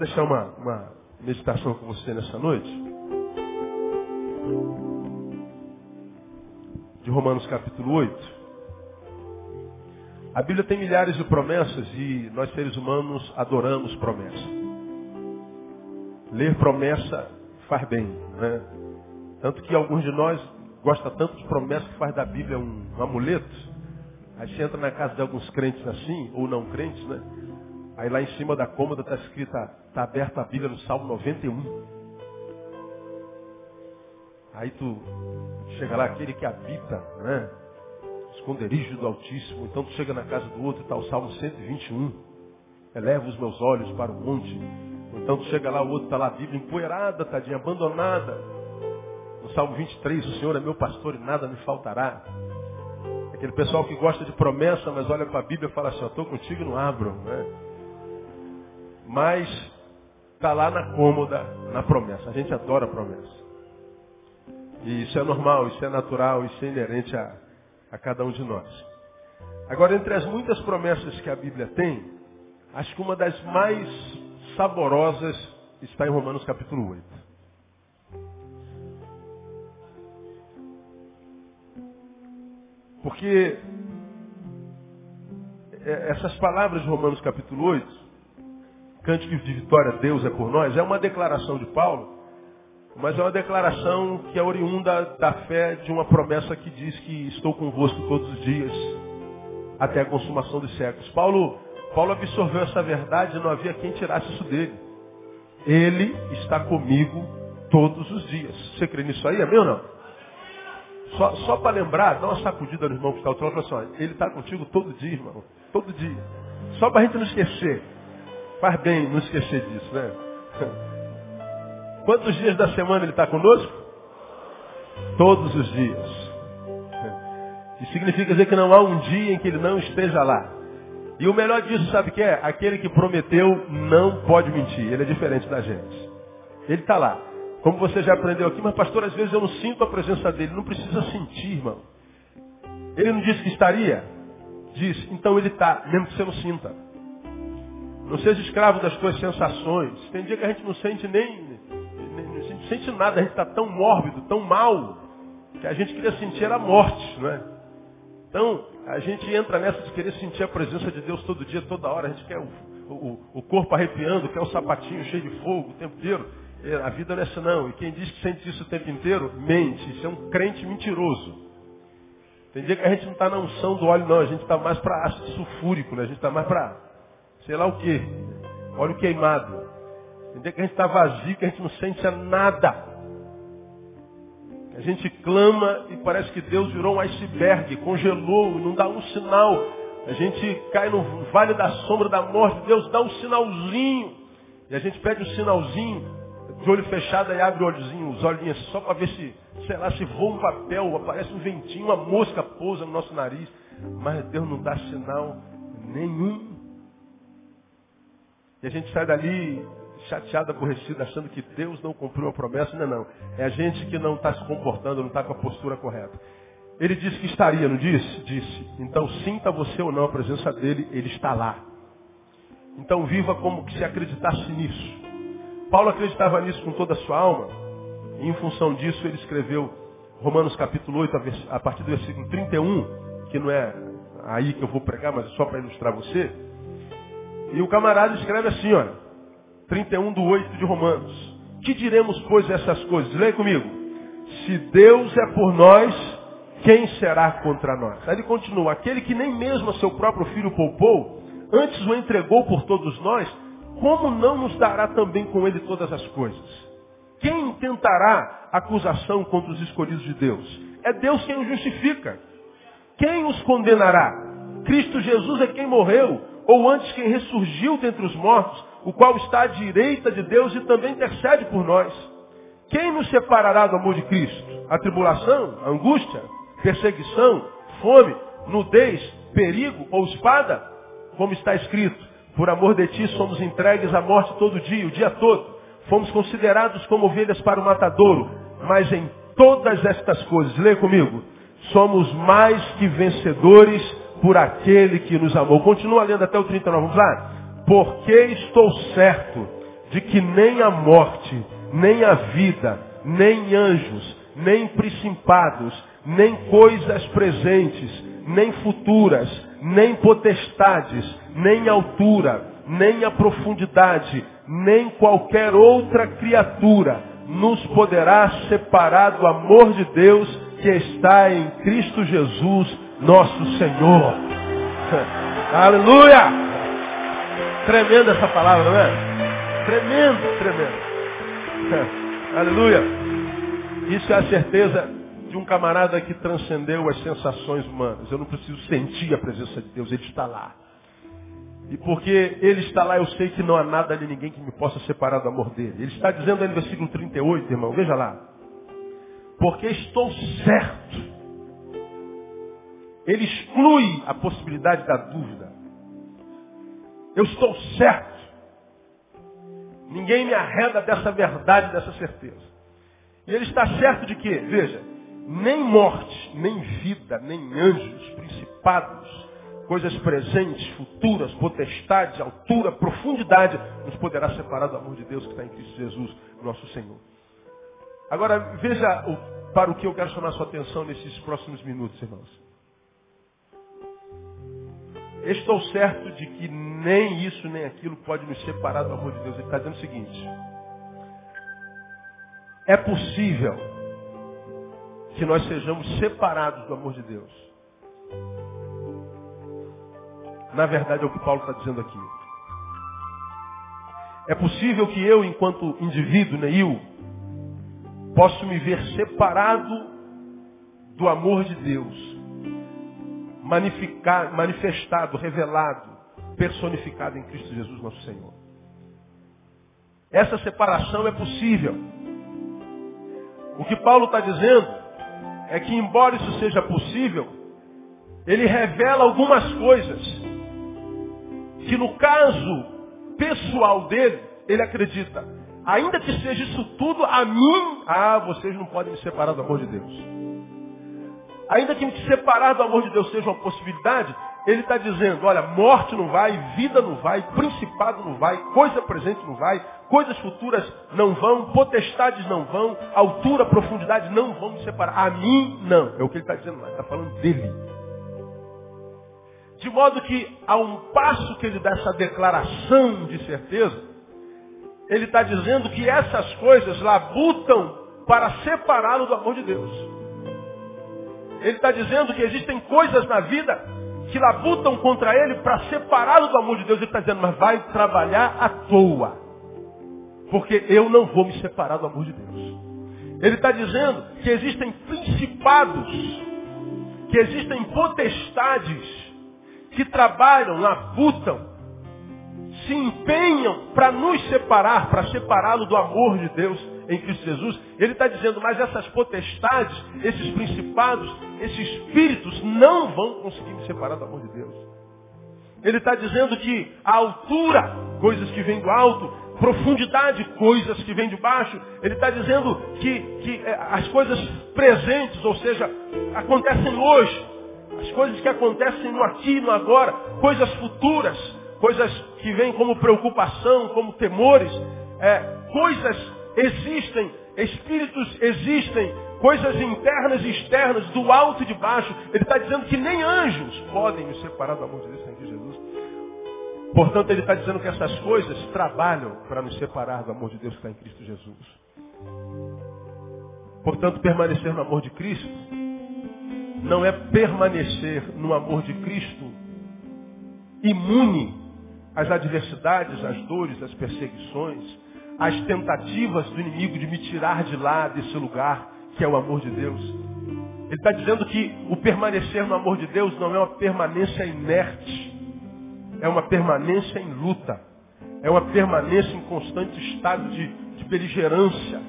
deixar uma, uma meditação com você nessa noite. De Romanos capítulo 8. A Bíblia tem milhares de promessas e nós seres humanos adoramos promessa. Ler promessa faz bem, né? Tanto que alguns de nós gosta tanto de promessa que faz da Bíblia um, um amuleto. Aí você entra na casa de alguns crentes assim, ou não crentes, né? Aí lá em cima da cômoda está escrita, está aberta a Bíblia no Salmo 91. Aí tu chega lá, aquele que habita, né? Esconderijo do Altíssimo. Então tu chega na casa do outro e está o Salmo 121. Eleva os meus olhos para o monte. Então tu chega lá, o outro está lá, a Bíblia empoeirada, tadinha, abandonada. No Salmo 23, o Senhor é meu pastor e nada me faltará. Aquele pessoal que gosta de promessa, mas olha para a Bíblia e fala assim, estou contigo e não abro. Né? Mas está lá na cômoda, na promessa. A gente adora a promessa. E isso é normal, isso é natural, isso é inerente a, a cada um de nós. Agora, entre as muitas promessas que a Bíblia tem, acho que uma das mais saborosas está em Romanos capítulo 8. Porque é, essas palavras de Romanos capítulo 8 cântico de vitória, Deus é por nós, é uma declaração de Paulo, mas é uma declaração que é oriunda da fé de uma promessa que diz que estou convosco todos os dias, até a consumação dos séculos. Paulo, Paulo absorveu essa verdade e não havia quem tirasse isso dele. Ele está comigo todos os dias. Você crê nisso aí? Amém ou não? Só, só para lembrar, dá uma sacudida no irmão que está ao. Assim, ele está contigo todo dia, irmão. Todo dia. Só para a gente não esquecer. Faz bem não esquecer disso, né? Quantos dias da semana ele está conosco? Todos os dias. E significa dizer que não há um dia em que ele não esteja lá. E o melhor disso, sabe o que é? Aquele que prometeu não pode mentir. Ele é diferente da gente. Ele está lá. Como você já aprendeu aqui, mas pastor, às vezes eu não sinto a presença dele. Não precisa sentir, irmão. Ele não disse que estaria? Diz, então ele está, mesmo que você não sinta. Não seja escravo das tuas sensações. Tem dia que a gente não sente nem, não sente nada, a gente está tão mórbido, tão mal, que a gente queria sentir a morte, não é? Então, a gente entra nessa de querer sentir a presença de Deus todo dia, toda hora. A gente quer o, o, o corpo arrepiando, quer o sapatinho cheio de fogo o tempo inteiro. É, a vida não é assim não. E quem diz que sente isso o tempo inteiro, mente. Isso é um crente mentiroso. Tem dia que a gente não está na unção do óleo, não. A gente está mais para ácido sulfúrico, né? A gente está mais para sei lá o que, óleo queimado. Entender que a gente está vazio, que a gente não sente nada. A gente clama e parece que Deus virou um iceberg, congelou, não dá um sinal. A gente cai no vale da sombra da morte, Deus dá um sinalzinho. E a gente pede um sinalzinho, de olho fechado e abre olhozinho, os olhinhos, só para ver se, sei lá, se voa um papel, aparece um ventinho, uma mosca pousa no nosso nariz. Mas Deus não dá sinal nenhum. E a gente sai dali chateado, aborrecido, achando que Deus não cumpriu a promessa. Não, não. É a gente que não está se comportando, não está com a postura correta. Ele disse que estaria, não disse? Disse. Então sinta você ou não a presença dele, ele está lá. Então viva como se acreditasse nisso. Paulo acreditava nisso com toda a sua alma. E em função disso ele escreveu Romanos capítulo 8, a partir do versículo 31, que não é aí que eu vou pregar, mas é só para ilustrar você. E o camarada escreve assim, olha, 31 do 8 de Romanos. Que diremos, pois, essas coisas? Leia comigo. Se Deus é por nós, quem será contra nós? Aí ele continua, aquele que nem mesmo a seu próprio filho poupou, antes o entregou por todos nós, como não nos dará também com ele todas as coisas? Quem intentará acusação contra os escolhidos de Deus? É Deus quem os justifica. Quem os condenará? Cristo Jesus é quem morreu, ou antes quem ressurgiu dentre os mortos, o qual está à direita de Deus e também intercede por nós. Quem nos separará do amor de Cristo? A tribulação, a angústia, perseguição, fome, nudez, perigo ou espada? Como está escrito, por amor de ti somos entregues à morte todo dia, o dia todo. Fomos considerados como ovelhas para o matadouro, mas em todas estas coisas, leia comigo, somos mais que vencedores por aquele que nos amou. Continua lendo até o 39, vamos lá. Porque estou certo de que nem a morte, nem a vida, nem anjos, nem principados, nem coisas presentes, nem futuras, nem potestades, nem altura, nem a profundidade, nem qualquer outra criatura nos poderá separar do amor de Deus que está em Cristo Jesus, nosso Senhor. Aleluia! Tremenda essa palavra, não é? Tremendo, tremendo. Aleluia! Isso é a certeza de um camarada que transcendeu as sensações humanas. Eu não preciso sentir a presença de Deus, Ele está lá. E porque Ele está lá, eu sei que não há nada nem ninguém que me possa separar do amor dele. Ele está dizendo aí no versículo 38, irmão, veja lá. Porque estou certo. Ele exclui a possibilidade da dúvida. Eu estou certo. Ninguém me arreda dessa verdade, dessa certeza. E ele está certo de que, veja, nem morte, nem vida, nem anjos, principados, coisas presentes, futuras, potestades, altura, profundidade, nos poderá separar do amor de Deus que está em Cristo Jesus, nosso Senhor. Agora, veja o, para o que eu quero chamar sua atenção nesses próximos minutos, irmãos. Estou certo de que nem isso nem aquilo pode nos separar do amor de Deus. Ele está dizendo o seguinte. É possível que nós sejamos separados do amor de Deus. Na verdade é o que Paulo está dizendo aqui. É possível que eu, enquanto indivíduo, Neil, possa me ver separado do amor de Deus, manifestado, revelado, personificado em Cristo Jesus, nosso Senhor. Essa separação é possível. O que Paulo está dizendo é que, embora isso seja possível, ele revela algumas coisas que, no caso pessoal dele, ele acredita. Ainda que seja isso tudo, a mim, ah, vocês não podem me separar do amor de Deus. Ainda que me separar do amor de Deus seja uma possibilidade, ele está dizendo, olha, morte não vai, vida não vai, principado não vai, coisa presente não vai, coisas futuras não vão, potestades não vão, altura, profundidade não vão me separar. A mim, não. É o que ele está dizendo lá, está falando dele. De modo que, a um passo que ele dá essa declaração de certeza, ele está dizendo que essas coisas labutam para separá-lo do amor de Deus. Ele está dizendo que existem coisas na vida que labutam contra ele para separá-lo do amor de Deus. Ele está dizendo, mas vai trabalhar à toa. Porque eu não vou me separar do amor de Deus. Ele está dizendo que existem principados, que existem potestades, que trabalham, labutam, se empenham para nos separar, para separá-lo do amor de Deus em Cristo Jesus. Ele está dizendo, mas essas potestades, esses principados, esses espíritos não vão conseguir me separar do amor de Deus. Ele está dizendo que a altura, coisas que vêm do alto, profundidade, coisas que vêm de baixo. Ele está dizendo que, que é, as coisas presentes, ou seja, acontecem hoje, as coisas que acontecem no aqui e no agora, coisas futuras, coisas que vêm como preocupação, como temores, é, coisas existem, espíritos existem, coisas internas e externas, do alto e de baixo. Ele está dizendo que nem anjos podem nos separar do amor de Deus em Jesus. Portanto, ele está dizendo que essas coisas trabalham para nos separar do amor de Deus que está em Cristo Jesus. Portanto, permanecer no amor de Cristo não é permanecer no amor de Cristo imune às adversidades, às dores, às perseguições, às tentativas do inimigo de me tirar de lá, desse lugar, que é o amor de Deus. Ele está dizendo que o permanecer no amor de Deus não é uma permanência inerte, é uma permanência em luta, é uma permanência em constante estado de, de beligerância,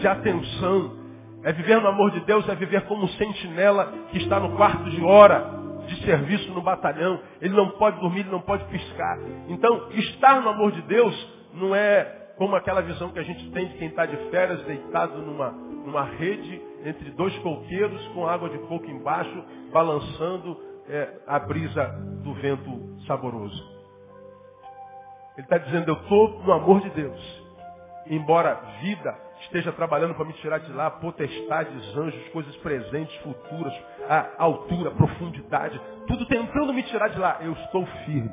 de atenção. É viver no amor de Deus, é viver como um sentinela que está no quarto de hora de serviço no batalhão. Ele não pode dormir, ele não pode piscar. Então, estar no amor de Deus não é como aquela visão que a gente tem de quem está de férias deitado numa, numa rede entre dois coqueiros com água de coco embaixo, balançando é, a brisa do vento saboroso. Ele está dizendo, eu estou no amor de Deus. Embora vida esteja trabalhando para me tirar de lá, potestades, anjos, coisas presentes, futuras, a altura, a profundidade, tudo tentando me tirar de lá, eu estou firme.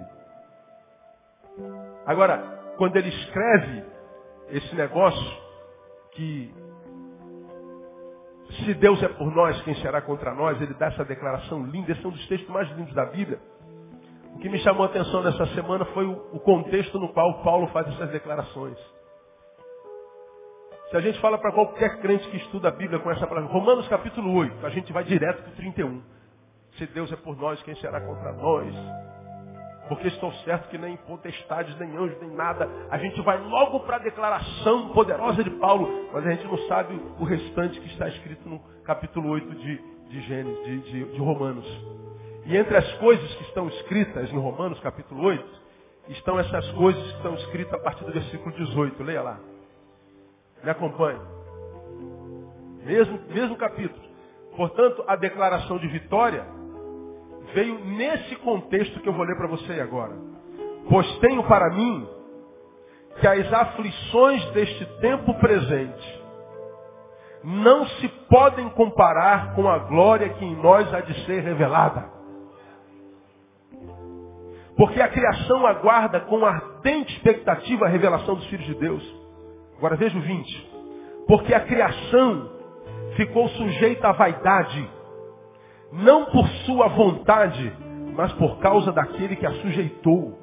Agora, quando ele escreve esse negócio, que se Deus é por nós, quem será contra nós? Ele dá essa declaração linda. Esse é um dos textos mais lindos da Bíblia. O que me chamou a atenção nessa semana foi o contexto no qual Paulo faz essas declarações. Se a gente fala para qualquer crente que estuda a Bíblia com essa palavra, Romanos capítulo 8, a gente vai direto para o 31. Se Deus é por nós, quem será contra nós? Porque estou certo que nem potestades, nem anjos, nem nada. A gente vai logo para a declaração poderosa de Paulo, mas a gente não sabe o restante que está escrito no capítulo 8 de, de Gênesis, de, de, de Romanos. E entre as coisas que estão escritas no Romanos, capítulo 8, estão essas coisas que estão escritas a partir do versículo 18. Leia lá. Me acompanhe. Mesmo, mesmo capítulo. Portanto, a declaração de vitória veio nesse contexto que eu vou ler para você agora. Pois tenho para mim que as aflições deste tempo presente não se podem comparar com a glória que em nós há de ser revelada. Porque a criação aguarda com ardente expectativa a revelação dos filhos de Deus. Agora veja o 20. Porque a criação ficou sujeita à vaidade não por sua vontade, mas por causa daquele que a sujeitou.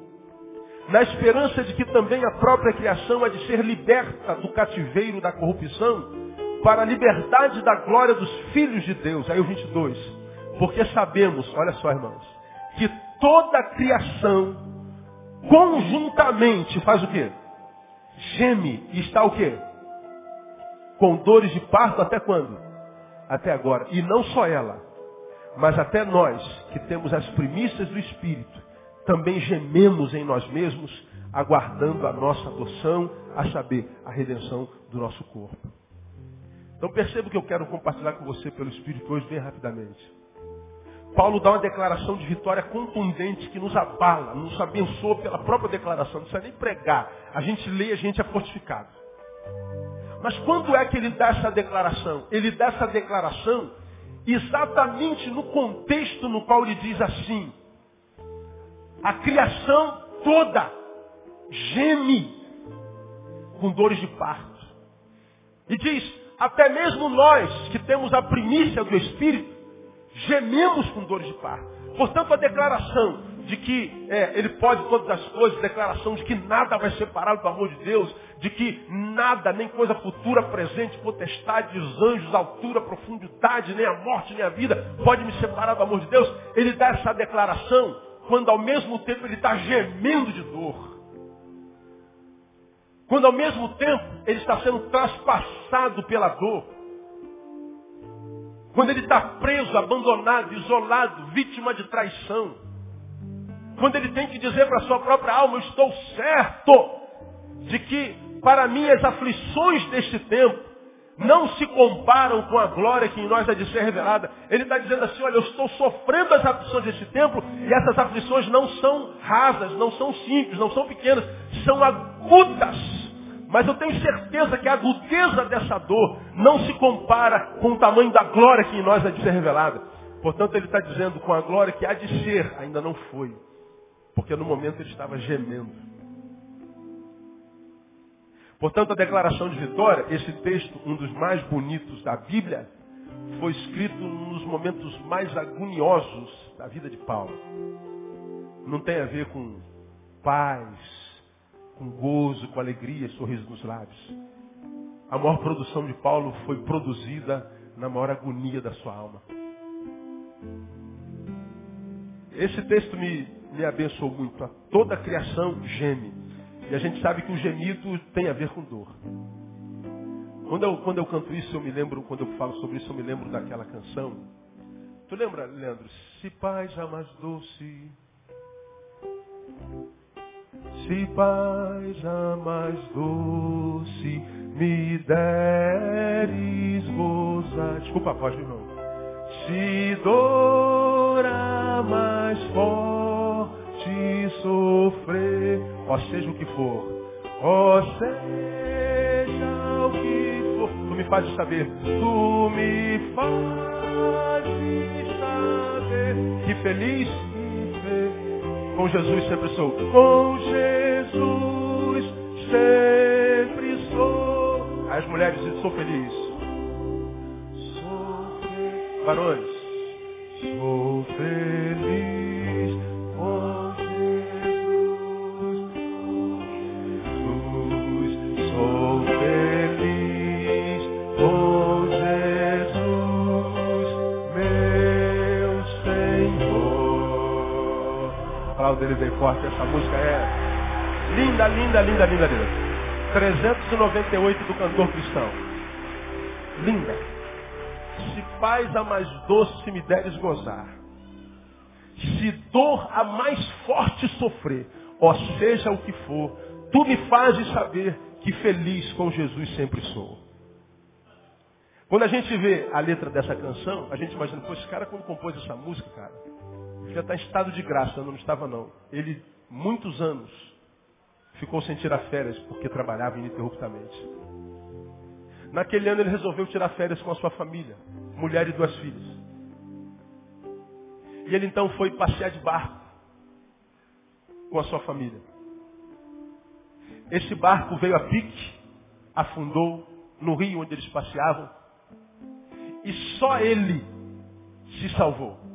Na esperança de que também a própria criação há de ser liberta do cativeiro da corrupção para a liberdade da glória dos filhos de Deus. Aí o 22. Porque sabemos, olha só irmãos, que toda a criação conjuntamente faz o quê? Geme e está o quê? Com dores de parto até quando? Até agora. E não só ela, mas até nós, que temos as primícias do Espírito, também gememos em nós mesmos, aguardando a nossa adoção, a saber, a redenção do nosso corpo. Então perceba o que eu quero compartilhar com você pelo Espírito hoje, bem rapidamente. Paulo dá uma declaração de vitória contundente que nos abala, nos abençoa pela própria declaração. Não precisa nem pregar. A gente lê, a gente é fortificado. Mas quando é que ele dá essa declaração? Ele dá essa declaração exatamente no contexto no qual ele diz assim: a criação toda geme com dores de parto. E diz, até mesmo nós que temos a primícia do Espírito, gememos com dores de parto. Portanto, a declaração de que é, ele pode todas as coisas, declaração de que nada vai separá-lo do amor de Deus, de que nada, nem coisa futura, presente, potestade, os anjos, altura, profundidade, nem a morte, nem a vida, pode me separar do amor de Deus. Ele dá essa declaração quando ao mesmo tempo ele está gemendo de dor. Quando ao mesmo tempo ele está sendo traspassado pela dor. Quando ele está preso, abandonado, isolado, vítima de traição. Quando ele tem que dizer para a sua própria alma, eu estou certo de que para mim as aflições deste tempo não se comparam com a glória que em nós é de ser revelada. Ele está dizendo assim, olha, eu estou sofrendo as aflições deste tempo e essas aflições não são rasas, não são simples, não são pequenas, são agudas. Mas eu tenho certeza que a agudeza dessa dor não se compara com o tamanho da glória que em nós é de ser revelada. Portanto, ele está dizendo com a glória que há de ser, ainda não foi. Porque no momento ele estava gemendo. Portanto, a declaração de vitória, esse texto, um dos mais bonitos da Bíblia, foi escrito nos momentos mais agoniosos da vida de Paulo. Não tem a ver com paz, com gozo, com alegria, sorriso nos lábios. A maior produção de Paulo foi produzida na maior agonia da sua alma. Esse texto me me abençoou muito. Toda a criação geme. E a gente sabe que o gemido tem a ver com dor. Quando eu, quando eu canto isso, eu me lembro, quando eu falo sobre isso, eu me lembro daquela canção. Tu lembra, Leandro? Se paz jamais doce, se paz jamais doce me deres gozar. Desculpa a voz, irmão. Se dor mais forte sofrer, ó seja o que for, ó seja o que for, tu me fazes saber, tu me fazes saber que feliz com Jesus sempre sou. Com Jesus sempre sou. As mulheres dizem, sou feliz. Sou feliz. Varões, sou feliz Aplauda ele bem forte, essa música é linda, linda, linda, linda, linda. 398 do cantor cristão. Linda. Se paz a mais doce me deres gozar. Se dor a mais forte sofrer, ó seja o que for, tu me fazes saber que feliz com Jesus sempre sou. Quando a gente vê a letra dessa canção, a gente imagina, pô, esse cara quando compôs essa música, cara, já está em estado de graça, não estava não. Ele, muitos anos, ficou sem tirar férias porque trabalhava ininterruptamente. Naquele ano ele resolveu tirar férias com a sua família, mulher e duas filhas. E ele então foi passear de barco com a sua família. Esse barco veio a pique, afundou no rio onde eles passeavam, e só ele se salvou.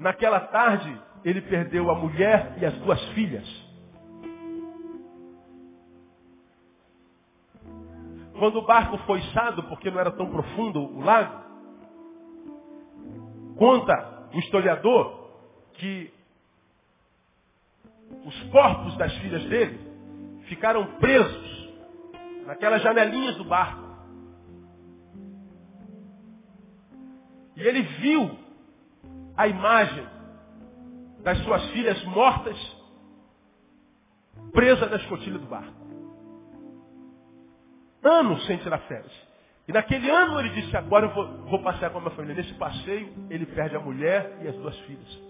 Naquela tarde, ele perdeu a mulher e as duas filhas. Quando o barco foi içado, porque não era tão profundo o lago, conta o historiador que os corpos das filhas dele ficaram presos naquelas janelinhas do barco. E ele viu a imagem das suas filhas mortas presas na escotilha do barco anos sem tirar férias. E naquele ano ele disse, agora eu vou, vou passear com a minha família. Nesse passeio, ele perde a mulher e as duas filhas.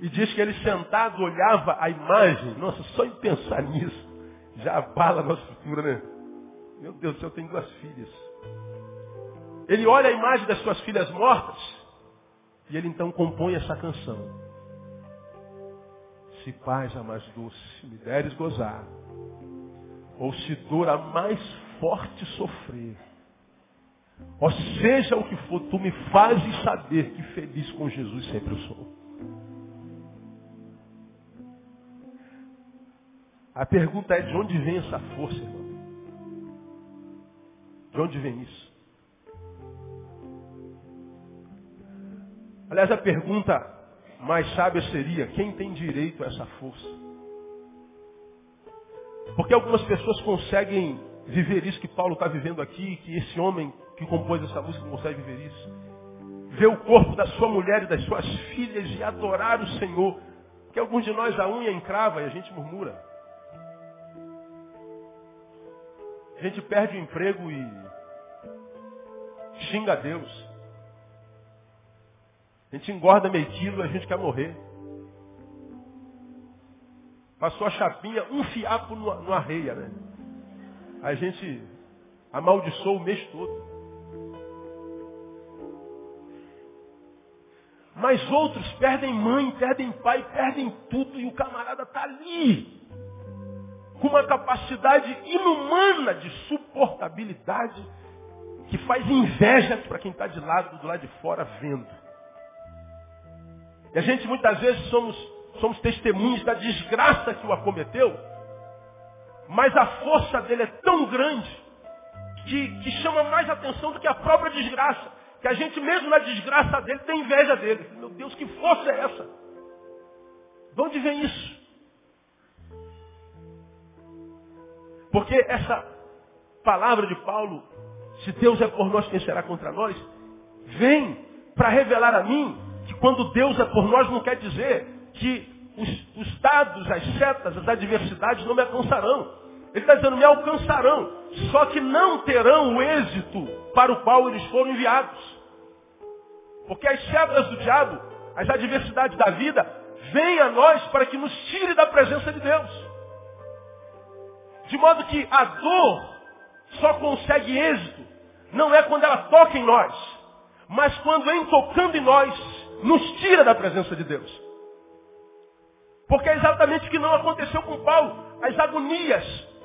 E diz que ele sentado olhava a imagem. Nossa, só em pensar nisso, já abala a nossa estrutura, né? Meu Deus do céu, eu tenho duas filhas. Ele olha a imagem das suas filhas mortas. E ele então compõe essa canção. Se paz a mais doce me deres gozar, ou se dor a mais forte sofrer, ou seja o que for, tu me fazes saber que feliz com Jesus sempre eu sou. A pergunta é de onde vem essa força, irmão? De onde vem isso? Aliás, a pergunta mais sábia seria, quem tem direito a essa força? Porque algumas pessoas conseguem viver isso que Paulo está vivendo aqui, que esse homem que compôs essa música consegue viver isso. Ver o corpo da sua mulher e das suas filhas e adorar o Senhor. Porque alguns de nós a unha encrava e a gente murmura. A gente perde o emprego e xinga a Deus. A gente engorda meio quilo a gente quer morrer. Passou a chapinha, um fiapo no, no arreia, né? A gente amaldiçoou o mês todo. Mas outros perdem mãe, perdem pai, perdem tudo e o camarada está ali. Com uma capacidade inumana de suportabilidade que faz inveja para quem está de lado, do lado de fora, vendo. E a gente muitas vezes somos somos testemunhos da desgraça que o acometeu, mas a força dele é tão grande que, que chama mais atenção do que a própria desgraça. Que a gente mesmo na desgraça dele tem inveja dele. Meu Deus, que força é essa? De onde vem isso? Porque essa palavra de Paulo, se Deus é por nós, quem será contra nós? Vem para revelar a mim que quando Deus é por nós não quer dizer que os, os dados, as setas, as adversidades não me alcançarão. Ele está dizendo, me alcançarão, só que não terão o êxito para o qual eles foram enviados. Porque as setas do diabo as adversidades da vida vêm a nós para que nos tire da presença de Deus. De modo que a dor só consegue êxito, não é quando ela toca em nós, mas quando em tocando em nós, nos tira da presença de Deus. Porque é exatamente o que não aconteceu com Paulo. As agonias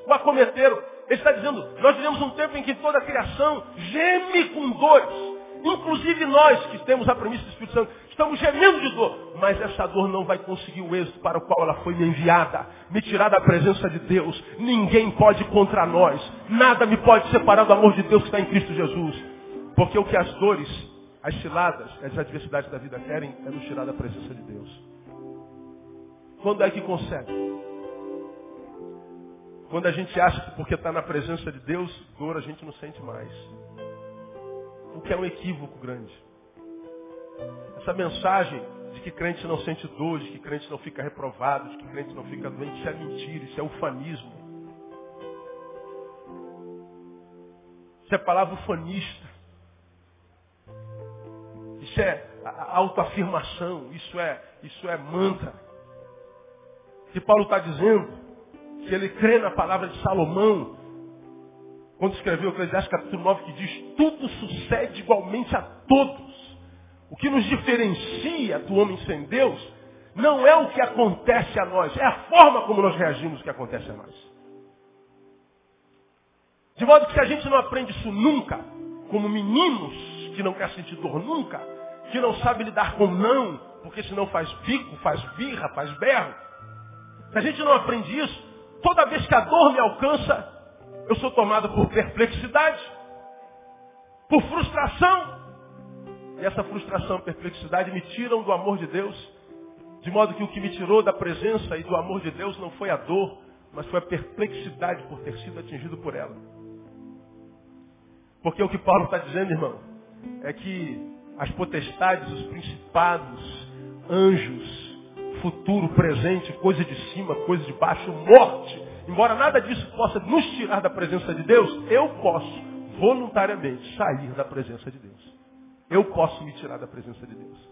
o acometeram. Ele está dizendo, nós vivemos um tempo em que toda a criação geme com dores. Inclusive nós que temos a premissa do Espírito Santo, estamos gemendo de dor. Mas essa dor não vai conseguir o êxito para o qual ela foi me enviada. Me tirar da presença de Deus. Ninguém pode contra nós. Nada me pode separar do amor de Deus que está em Cristo Jesus. Porque o que as dores, as ciladas, as adversidades da vida querem é nos tirar da presença de Deus. Quando é que consegue? Quando a gente acha que porque está na presença de Deus, dor a gente não sente mais. O que é um equívoco grande. Essa mensagem de que crente não sente dor, de que crente não fica reprovado, de que crente não fica doente, isso é mentira, isso é ufanismo. Isso é palavra ufanista. Isso é autoafirmação, isso é, isso é mantra. Que Paulo está dizendo que ele crê na palavra de Salomão, quando escreveu Eclesiastes capítulo 9, que diz, tudo sucede igualmente a todos. O que nos diferencia do homem sem Deus não é o que acontece a nós, é a forma como nós reagimos que acontece a nós. De modo que se a gente não aprende isso nunca, como meninos que não quer sentir dor nunca, que não sabe lidar com não, porque senão faz bico, faz birra, faz berro. Se a gente não aprende isso, Toda vez que a dor me alcança, eu sou tomado por perplexidade, por frustração. E essa frustração perplexidade me tiram do amor de Deus, de modo que o que me tirou da presença e do amor de Deus não foi a dor, mas foi a perplexidade por ter sido atingido por ela. Porque o que Paulo está dizendo, irmão, é que as potestades, os principados, anjos, futuro, presente, coisa de cima, coisa de baixo, morte. Embora nada disso possa nos tirar da presença de Deus, eu posso voluntariamente sair da presença de Deus. Eu posso me tirar da presença de Deus.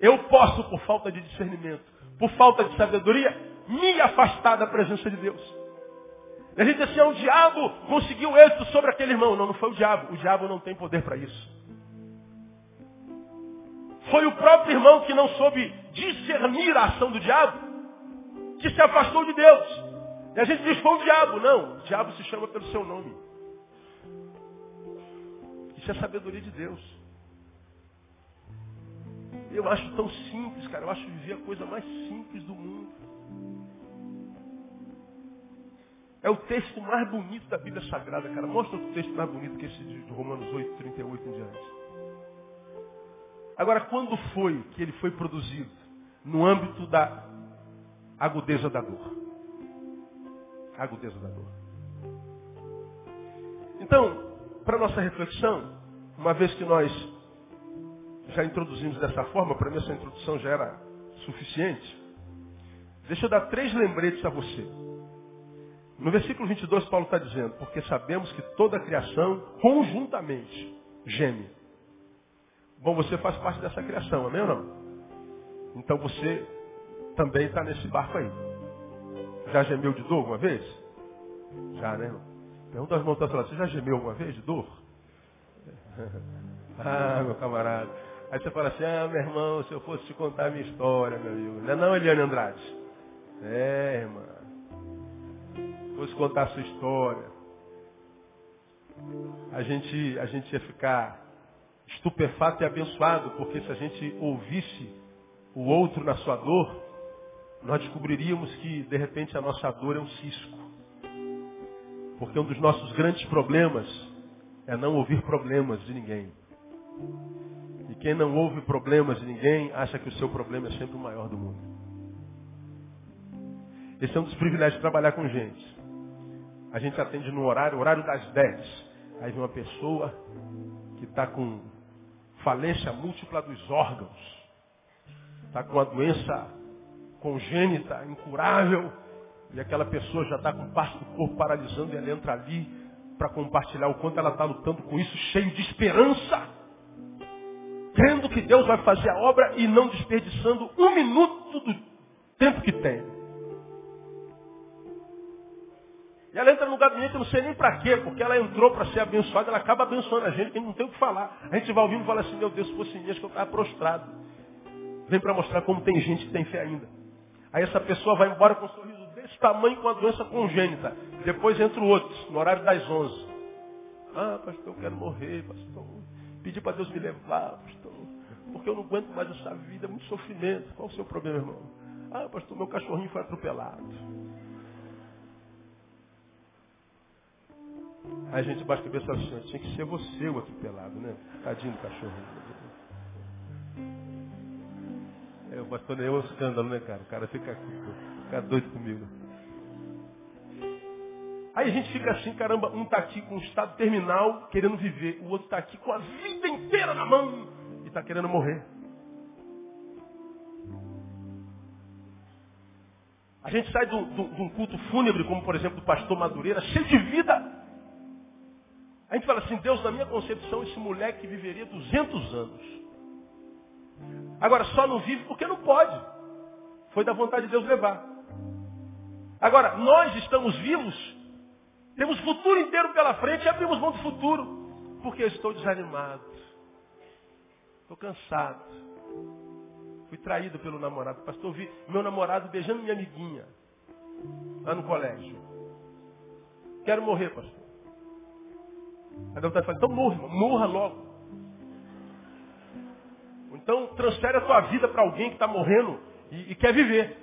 Eu posso, por falta de discernimento, por falta de sabedoria, me afastar da presença de Deus. E a gente diz assim, ah, o diabo conseguiu êxito sobre aquele irmão. Não, não foi o diabo. O diabo não tem poder para isso. Foi o próprio irmão que não soube discernir a ação do diabo, que se afastou de Deus. E a gente diz, foi o diabo. Não, o diabo se chama pelo seu nome. Isso é sabedoria de Deus. Eu acho tão simples, cara. Eu acho viver a coisa mais simples do mundo. É o texto mais bonito da Bíblia Sagrada, cara. Mostra o texto mais bonito que esse de Romanos 8, 38 em diante. Agora, quando foi que ele foi produzido? No âmbito da agudeza da dor. Agudeza da dor. Então, para nossa reflexão, uma vez que nós já introduzimos dessa forma, para mim essa introdução já era suficiente, deixa eu dar três lembretes a você. No versículo 22, Paulo está dizendo, porque sabemos que toda a criação conjuntamente geme Bom, você faz parte dessa criação, amém ou não? Então você também está nesse barco aí. Já gemeu de dor alguma vez? Já, né? Pergunta aos irmãos que você já gemeu alguma vez de dor? ah, meu camarada. Aí você fala assim, ah, meu irmão, se eu fosse te contar a minha história, meu amigo. Não é não, Eliane Andrade? É, irmã. Se fosse contar a sua história, a gente, a gente ia ficar estupefato e abençoado, porque se a gente ouvisse o outro na sua dor, nós descobriríamos que, de repente, a nossa dor é um cisco. Porque um dos nossos grandes problemas é não ouvir problemas de ninguém. E quem não ouve problemas de ninguém, acha que o seu problema é sempre o maior do mundo. Esse é um dos privilégios de trabalhar com gente. A gente atende no horário, horário das 10. Aí vem uma pessoa que está com falência múltipla dos órgãos. Está com uma doença congênita, incurável, e aquela pessoa já está com parte do corpo paralisando e ela entra ali para compartilhar o quanto ela está lutando com isso, cheio de esperança. crendo que Deus vai fazer a obra e não desperdiçando um minuto do tempo que tem. E ela entra no gabinete, eu não sei nem para quê, porque ela entrou para ser abençoada, ela acaba abençoando a gente, que não tem o que falar. A gente vai ouvindo e fala assim, meu Deus, se fosse nisso que eu estava prostrado. Vem para mostrar como tem gente que tem fé ainda. Aí essa pessoa vai embora com um sorriso desse tamanho com a doença congênita. Depois entra o outro, no horário das 11. Ah, pastor, eu quero morrer, pastor. Pedi para Deus me levar, pastor. Porque eu não aguento mais essa vida, é muito sofrimento. Qual o seu problema, irmão? Ah, pastor, meu cachorrinho foi atropelado. Aí a gente baixa a cabeça assim, tinha que ser você o atropelado, né? Tadinho do cachorrinho. É, o pastor é um escândalo, né, cara? O cara fica, fica doido comigo. Aí a gente fica assim, caramba, um está aqui com um estado terminal, querendo viver. O outro está aqui com a vida inteira na mão e está querendo morrer. A gente sai de um culto fúnebre, como por exemplo do pastor Madureira, cheio de vida. A gente fala assim, Deus, na minha concepção, esse moleque viveria 200 anos. Agora, só não vive porque não pode. Foi da vontade de Deus levar. Agora, nós estamos vivos, temos futuro inteiro pela frente e abrimos mão do futuro. Porque eu estou desanimado. Estou cansado. Fui traído pelo namorado. Pastor, vi meu namorado beijando minha amiguinha. Lá no colégio. Quero morrer, pastor. A Deus está falando, então morra, irmão, morra logo. Então transfere a tua vida para alguém que está morrendo e, e, quer viver.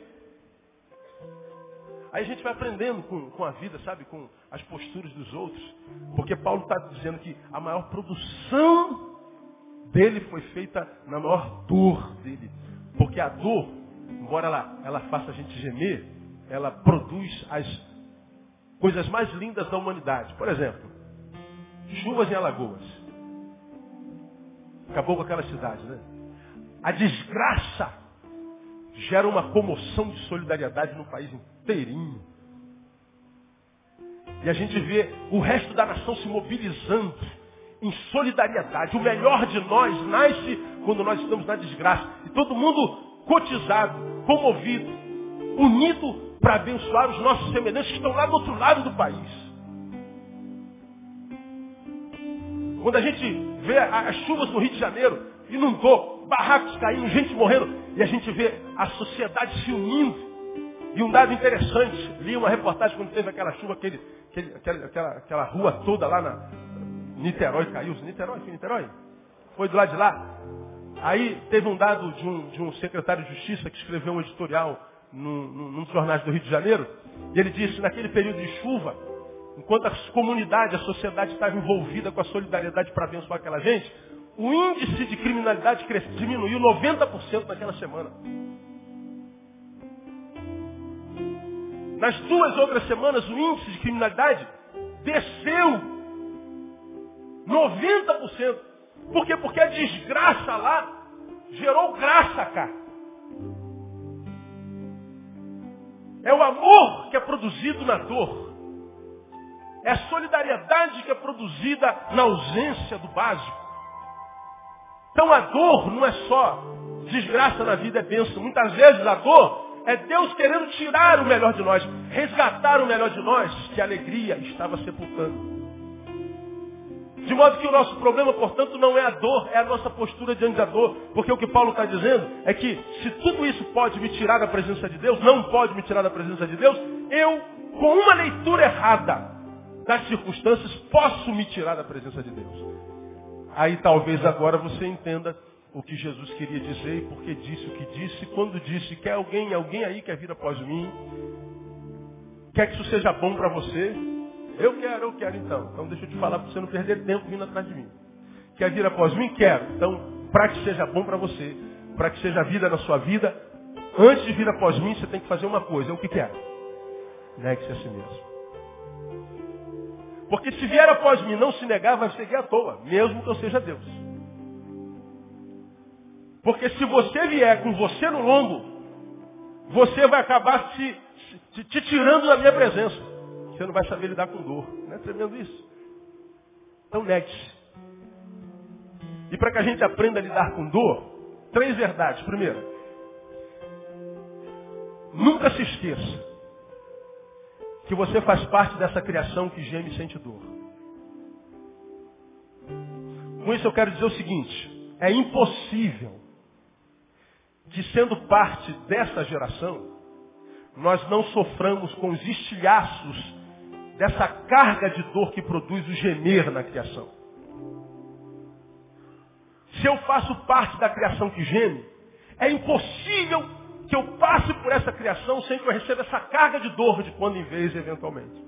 Aí a gente vai aprendendo com, com a vida, sabe, com as posturas dos outros. Porque Paulo está dizendo que a maior produção dele foi feita na maior dor dele. Porque a dor, embora ela, ela faça a gente gemer, ela produz as coisas mais lindas da humanidade. Por exemplo, chuvas em Alagoas. Acabou com aquela cidade, né? A desgraça gera uma comoção de solidariedade no país inteirinho. E a gente vê o resto da nação se mobilizando em solidariedade. O melhor de nós nasce quando nós estamos na desgraça. E todo mundo cotizado, comovido, unido para abençoar os nossos semelhantes que estão lá do outro lado do país. Quando a gente vê as chuvas no Rio de Janeiro, inundou, barracos caindo, gente morrendo, e a gente vê a sociedade se unindo. E um dado interessante, li uma reportagem quando teve aquela chuva, aquele, aquele, aquela, aquela, aquela rua toda lá na Niterói caiu. Niterói, foi Niterói? Foi do lado de lá. Aí teve um dado de um, de um secretário de justiça que escreveu um editorial num, num, num dos jornais do Rio de Janeiro, e ele disse, naquele período de chuva, enquanto a comunidade, a sociedade estava envolvida com a solidariedade para abençoar aquela gente, o índice de criminalidade diminuiu 90% naquela semana. Nas duas outras semanas, o índice de criminalidade desceu 90%. Por quê? Porque a desgraça lá gerou graça cá. É o amor que é produzido na dor. É solidariedade que é produzida na ausência do básico. Então a dor não é só desgraça na vida, é bênção. Muitas vezes a dor é Deus querendo tirar o melhor de nós, resgatar o melhor de nós, que a alegria estava sepultando. De modo que o nosso problema, portanto, não é a dor, é a nossa postura diante da dor. Porque o que Paulo está dizendo é que se tudo isso pode me tirar da presença de Deus, não pode me tirar da presença de Deus, eu, com uma leitura errada, das circunstâncias, posso me tirar da presença de Deus. Aí talvez agora você entenda o que Jesus queria dizer e por que disse o que disse, quando disse, quer alguém, alguém aí quer vir após mim, quer que isso seja bom para você? Eu quero, eu quero então. Então deixa eu te falar para você não perder tempo vindo atrás de mim. Quer vir após mim? Quero. Então, para que seja bom para você, para que seja vida na sua vida, antes de vir após mim, você tem que fazer uma coisa. É o que quer? Negue-se a si mesmo. Porque se vier após mim não se negar, vai seguir à toa, mesmo que eu seja Deus. Porque se você vier com você no lombo, você vai acabar se, te tirando da minha presença. Você não vai saber lidar com dor. Não é tremendo isso? Então negue-se. E para que a gente aprenda a lidar com dor, três verdades. Primeiro, nunca se esqueça que você faz parte dessa criação que geme e sente dor. Com isso eu quero dizer o seguinte, é impossível que sendo parte dessa geração, nós não soframos com os estilhaços dessa carga de dor que produz o gemer na criação. Se eu faço parte da criação que geme, é impossível que eu passe por essa criação sem que eu receba essa carga de dor de quando em vez, eventualmente.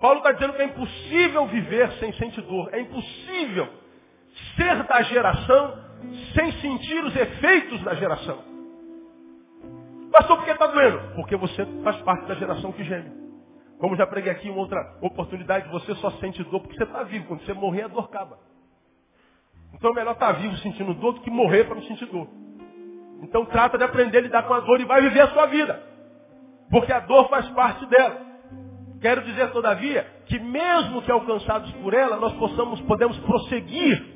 Paulo está dizendo que é impossível viver sem sentir dor. É impossível ser da geração sem sentir os efeitos da geração. Pastor, por que está doendo? Porque você faz parte da geração que geme. Como já preguei aqui em outra oportunidade, você só sente dor porque você está vivo. Quando você morrer, a dor acaba. Então é melhor estar tá vivo sentindo dor do que morrer para não sentir dor. Então trata de aprender a lidar com a dor e vai viver a sua vida. Porque a dor faz parte dela. Quero dizer, todavia, que mesmo que alcançados por ela, nós possamos, podemos prosseguir.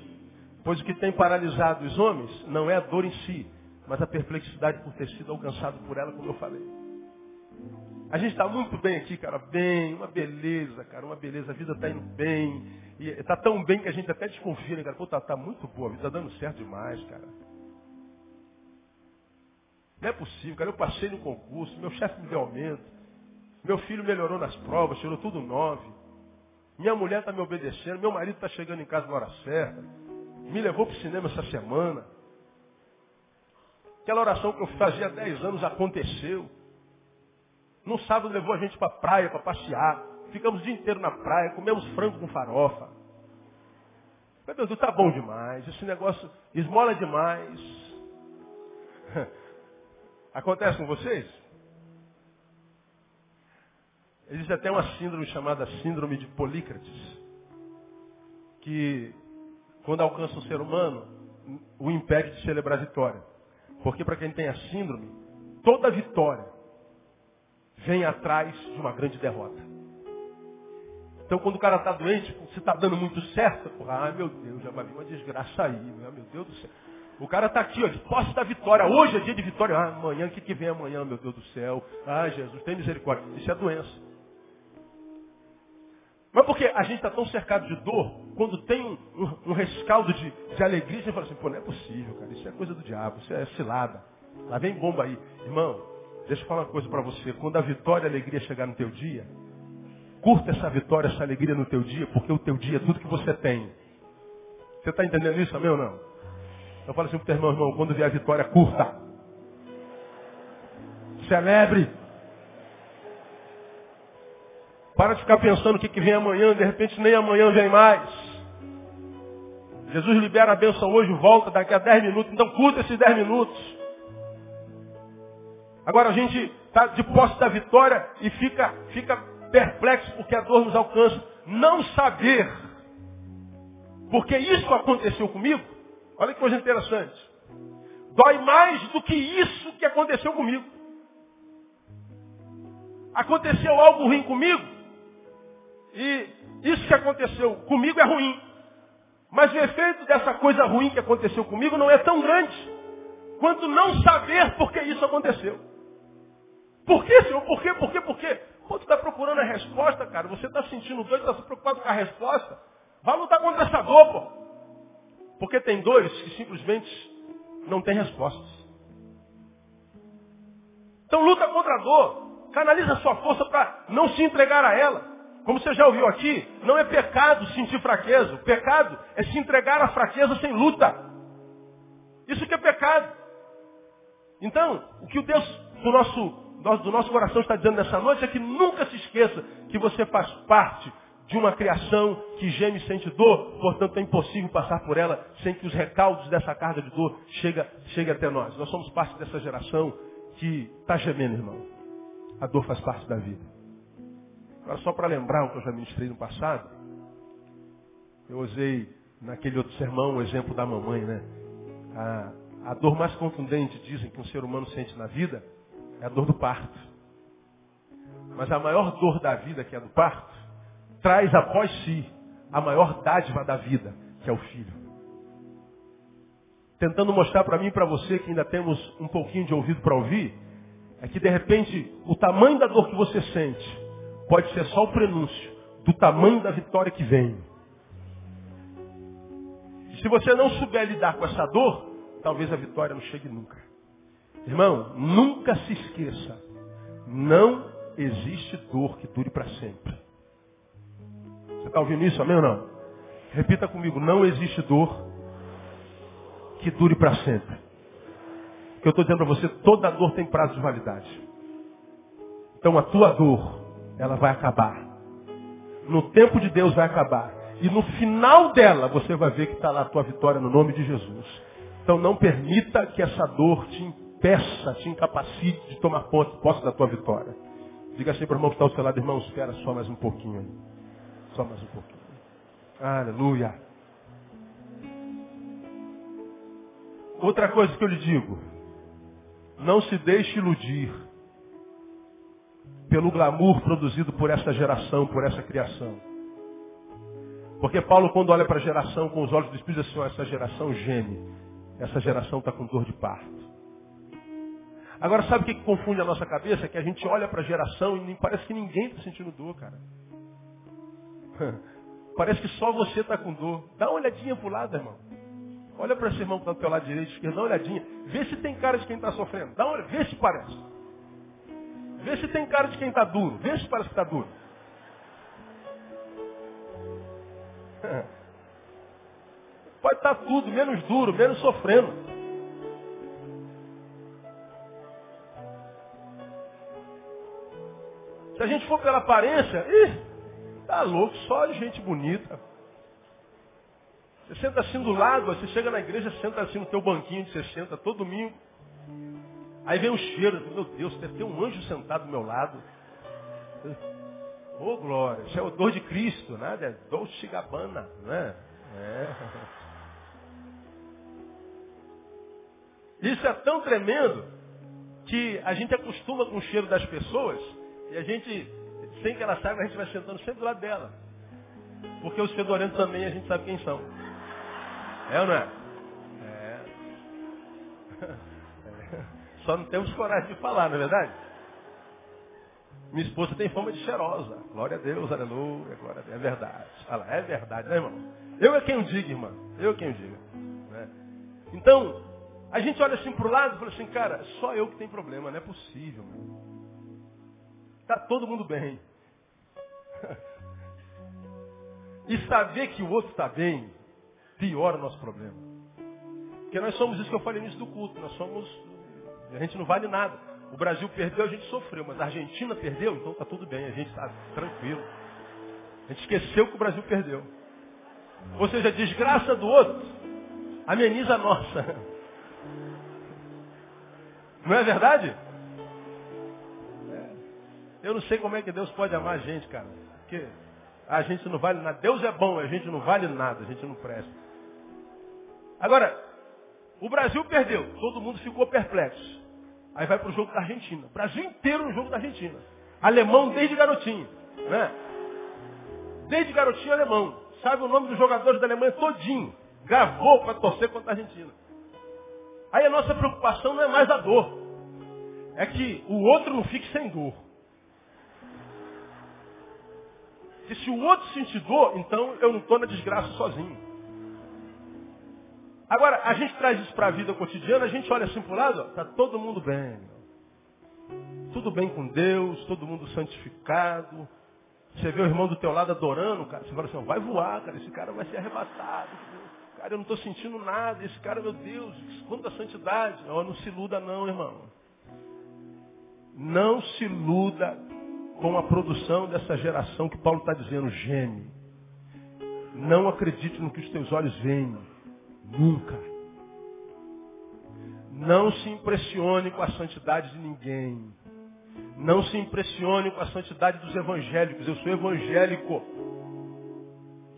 Pois o que tem paralisado os homens não é a dor em si, mas a perplexidade por ter sido alcançado por ela, como eu falei. A gente está muito bem aqui, cara, bem, uma beleza, cara, uma beleza, a vida está indo bem, e está tão bem que a gente até desconfia, né, cara, pô, tá, tá muito boa, a vida está dando certo demais, cara. Não é possível, cara, eu passei no concurso, meu chefe me deu aumento, meu filho melhorou nas provas, tirou tudo nove, minha mulher está me obedecendo, meu marido está chegando em casa na hora certa, me levou para o cinema essa semana, Aquela oração que eu fazia há 10 anos aconteceu. No sábado levou a gente para a praia para passear. Ficamos o dia inteiro na praia, comemos frango com farofa. Meu Deus, está bom demais. Esse negócio esmola demais. Acontece com vocês? Existe até uma síndrome chamada síndrome de Polícrates, que quando alcança o ser humano, o impede de celebrar a vitória. Porque para quem tem a síndrome, toda vitória vem atrás de uma grande derrota. Então quando o cara está doente, você está dando muito certo, ah meu Deus, já vai vir uma desgraça aí, meu Deus do céu. O cara está aqui, ó, de posse da vitória. Hoje é dia de vitória. Ah, amanhã, o que, que vem amanhã, meu Deus do céu? Ah, Jesus, tem misericórdia. Isso é doença. Mas porque a gente está tão cercado de dor, quando tem um, um, um rescaldo de, de alegria, você fala assim, pô, não é possível, cara, isso é coisa do diabo, isso é cilada. Lá vem bomba aí. Irmão, deixa eu falar uma coisa para você. Quando a vitória e a alegria chegar no teu dia, curta essa vitória, essa alegria no teu dia, porque o teu dia é tudo que você tem. Você está entendendo isso, amém ou não? Eu falo assim para o teu irmão, irmão, quando vier a vitória, curta. Celebre. Para de ficar pensando o que, que vem amanhã, de repente nem amanhã vem mais. Jesus libera a bênção hoje, volta daqui a 10 minutos, então curta esses 10 minutos. Agora a gente está de posse da vitória e fica, fica perplexo porque a dor nos alcança. Não saber porque isso aconteceu comigo, olha que coisa interessante. Dói mais do que isso que aconteceu comigo. Aconteceu algo ruim comigo, e isso que aconteceu comigo é ruim. Mas o efeito dessa coisa ruim que aconteceu comigo não é tão grande quanto não saber por que isso aconteceu. Por que, Senhor? Por quê? Por quê? Por quê? Pô, tu está procurando a resposta, cara. Você está sentindo doido, está se preocupado com a resposta. Vai lutar contra essa dor, pô. Porque tem dores que simplesmente não têm respostas. Então luta contra a dor. Canaliza sua força para não se entregar a ela. Como você já ouviu aqui, não é pecado sentir fraqueza. O pecado é se entregar à fraqueza sem luta. Isso que é pecado. Então, o que o Deus do nosso, do nosso coração está dizendo nessa noite é que nunca se esqueça que você faz parte de uma criação que geme e sente dor, portanto é impossível passar por ela sem que os recaldos dessa carga de dor chegue, chegue até nós. Nós somos parte dessa geração que está gemendo, irmão. A dor faz parte da vida. Agora, só para lembrar o que eu já ministrei no passado, eu usei naquele outro sermão o exemplo da mamãe, né? A, a dor mais contundente, dizem, que um ser humano sente na vida é a dor do parto. Mas a maior dor da vida, que é a do parto, traz após si a maior dádiva da vida, que é o Filho. Tentando mostrar para mim e para você que ainda temos um pouquinho de ouvido para ouvir, é que de repente o tamanho da dor que você sente pode ser só o prenúncio do tamanho da vitória que vem. E se você não souber lidar com essa dor, talvez a vitória não chegue nunca. Irmão, nunca se esqueça. Não existe dor que dure para sempre. Está ouvindo isso, amém ou não? Repita comigo, não existe dor que dure para sempre. O que eu estou dizendo para você, toda dor tem prazo de validade. Então a tua dor, ela vai acabar. No tempo de Deus vai acabar. E no final dela você vai ver que está lá a tua vitória no nome de Jesus. Então não permita que essa dor te impeça, te incapacite de tomar posse da tua vitória. Diga assim para o irmão que está ao seu lado, irmão, espera só mais um pouquinho aí. Só mais um pouquinho. Aleluia. Outra coisa que eu lhe digo. Não se deixe iludir pelo glamour produzido por essa geração, por essa criação. Porque Paulo, quando olha para a geração com os olhos do Espírito, diz assim, essa geração geme. Essa geração está com dor de parto. Agora, sabe o que, que confunde a nossa cabeça? É que a gente olha para a geração e parece que ninguém está sentindo dor, cara. Parece que só você está com dor. Dá uma olhadinha para o lado, irmão. Olha para esse irmão que está do teu lado direito, esquerdo, dá uma olhadinha. Vê se tem cara de quem está sofrendo. Dá uma vê se parece. Vê se tem cara de quem está duro. Vê se parece que está duro. Pode estar tá tudo, menos duro, menos sofrendo. Se a gente for pela aparência, ih, tá louco, só gente bonita. Você senta assim do lado, você chega na igreja, senta assim no teu banquinho de 60, todo domingo. Aí vem um cheiro, meu Deus, deve ter um anjo sentado do meu lado. Ô oh, glória, isso é o odor de Cristo, né? É Dolce Gabbana, né? É. Isso é tão tremendo que a gente acostuma com o cheiro das pessoas e a gente, sem que ela saiba, a gente vai sentando sempre do lado dela. Porque os fedorentos também a gente sabe quem são. É ou não é? É. é. Só não temos coragem de falar, não é verdade? Minha esposa tem fama de cheirosa. Glória a Deus, aleluia, glória a Deus. É verdade. Fala, é verdade, né, irmão? Eu é quem o diga, irmão. Eu é quem o diga. Né? Então, a gente olha assim para o lado e fala assim, cara, só eu que tenho problema, não é possível. Está todo mundo bem. e saber que o outro está bem, piora o nosso problema. Porque nós somos isso que eu falei nisso do culto, nós somos. A gente não vale nada. O Brasil perdeu, a gente sofreu, mas a Argentina perdeu, então está tudo bem, a gente está tranquilo. A gente esqueceu que o Brasil perdeu. Ou seja, a desgraça do outro ameniza a nossa. Não é verdade? Eu não sei como é que Deus pode amar a gente, cara. Porque a gente não vale nada. Deus é bom, a gente não vale nada, a gente não presta. Agora, o Brasil perdeu, todo mundo ficou perplexo. Aí vai para o jogo da Argentina. O Brasil inteiro no jogo da Argentina. Alemão desde garotinho. Né? Desde garotinho alemão. Sabe o nome dos jogadores da Alemanha todinho. Gravou para torcer contra a Argentina. Aí a nossa preocupação não é mais a dor. É que o outro não fique sem dor. E se o outro sentir dor, então eu não estou na desgraça sozinho. Agora, a gente traz isso para a vida cotidiana, a gente olha assim para o lado, está todo mundo bem. Tudo bem com Deus, todo mundo santificado. Você vê o irmão do teu lado adorando, cara, você fala assim, vai voar, cara, esse cara vai ser arrebatado. Cara, eu não estou sentindo nada, esse cara, meu Deus, quanta santidade. Não, não se iluda não, irmão. Não se iluda com a produção dessa geração que Paulo está dizendo, geme. Não acredite no que os teus olhos veem. Nunca. Não se impressione com a santidade de ninguém. Não se impressione com a santidade dos evangélicos. Eu sou evangélico.